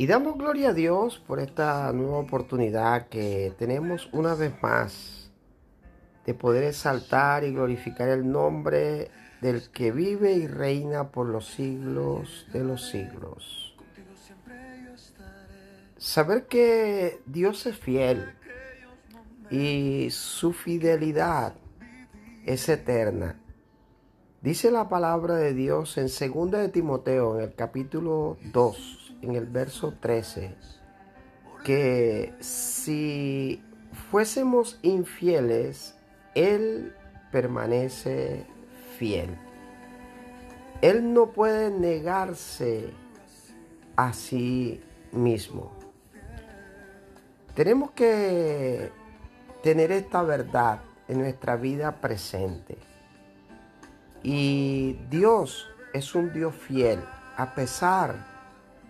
Y damos gloria a Dios por esta nueva oportunidad que tenemos una vez más de poder exaltar y glorificar el nombre del que vive y reina por los siglos de los siglos. Saber que Dios es fiel y su fidelidad es eterna. Dice la palabra de Dios en 2 de Timoteo, en el capítulo 2, en el verso 13 que si fuésemos infieles, Él permanece fiel. Él no puede negarse a sí mismo. Tenemos que tener esta verdad en nuestra vida presente. Y Dios es un Dios fiel, a pesar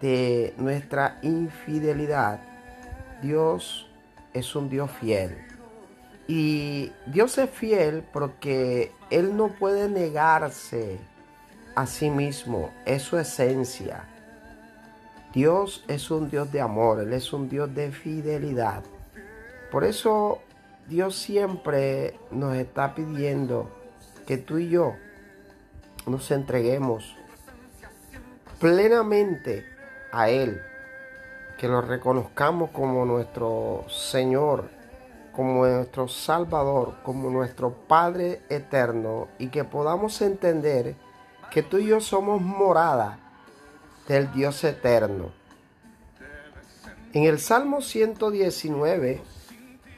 de nuestra infidelidad, Dios es un Dios fiel. Y Dios es fiel porque Él no puede negarse a sí mismo, es su esencia. Dios es un Dios de amor, Él es un Dios de fidelidad. Por eso Dios siempre nos está pidiendo que tú y yo nos entreguemos plenamente a Él, que lo reconozcamos como nuestro Señor, como nuestro Salvador, como nuestro Padre eterno y que podamos entender que tú y yo somos morada del Dios eterno. En el Salmo 119,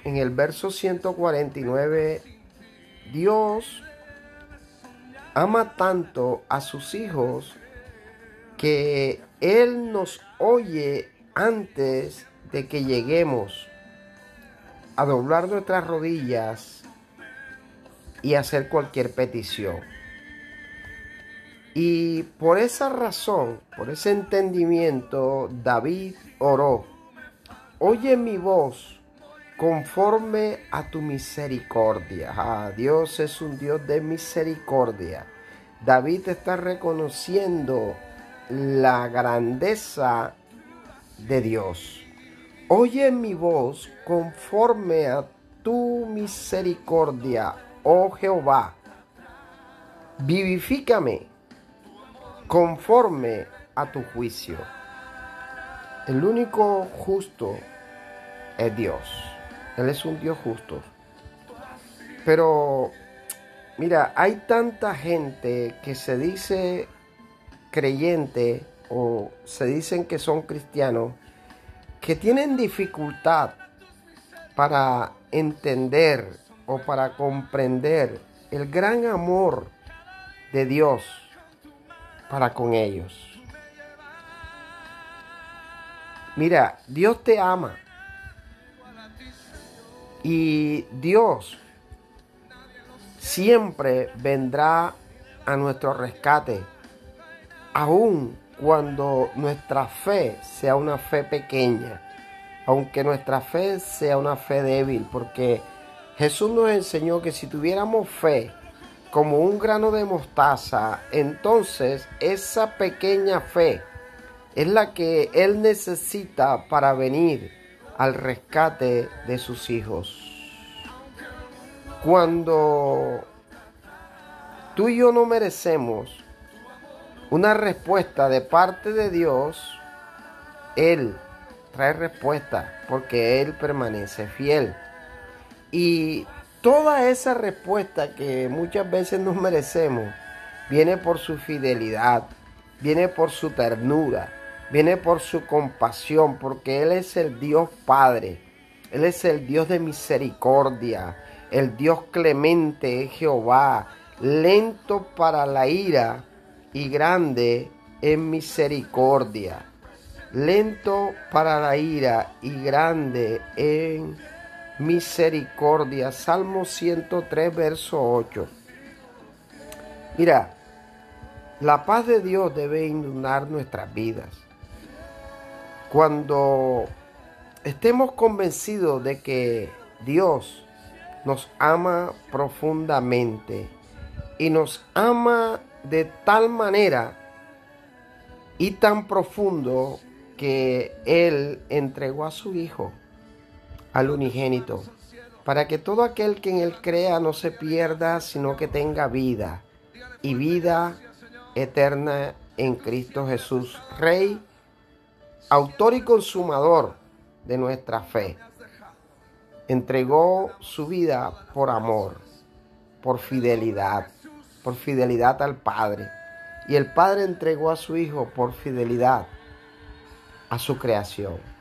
en el verso 149, Dios ama tanto a sus hijos que Él nos oye antes de que lleguemos a doblar nuestras rodillas y hacer cualquier petición. Y por esa razón, por ese entendimiento, David oró, oye mi voz conforme a tu misericordia. Ah, Dios es un Dios de misericordia. David está reconociendo la grandeza de Dios. Oye mi voz conforme a tu misericordia, oh Jehová. Vivifícame conforme a tu juicio. El único justo es Dios. Él es un Dios justo. Pero, mira, hay tanta gente que se dice creyentes o se dicen que son cristianos que tienen dificultad para entender o para comprender el gran amor de Dios para con ellos. Mira, Dios te ama. Y Dios siempre vendrá a nuestro rescate aun cuando nuestra fe sea una fe pequeña, aunque nuestra fe sea una fe débil, porque Jesús nos enseñó que si tuviéramos fe como un grano de mostaza, entonces esa pequeña fe es la que Él necesita para venir al rescate de sus hijos. Cuando tú y yo no merecemos una respuesta de parte de Dios, Él trae respuesta porque Él permanece fiel. Y toda esa respuesta que muchas veces nos merecemos viene por su fidelidad, viene por su ternura, viene por su compasión, porque Él es el Dios Padre, Él es el Dios de misericordia, el Dios clemente, Jehová, lento para la ira y grande en misericordia. lento para la ira y grande en misericordia. Salmo 103, verso 8. Mira, la paz de Dios debe inundar nuestras vidas. Cuando estemos convencidos de que Dios nos ama profundamente y nos ama de tal manera y tan profundo que Él entregó a su Hijo, al unigénito, para que todo aquel que en Él crea no se pierda, sino que tenga vida y vida eterna en Cristo Jesús, Rey, autor y consumador de nuestra fe. Entregó su vida por amor, por fidelidad, por fidelidad al Padre. Y el Padre entregó a su Hijo por fidelidad a su creación.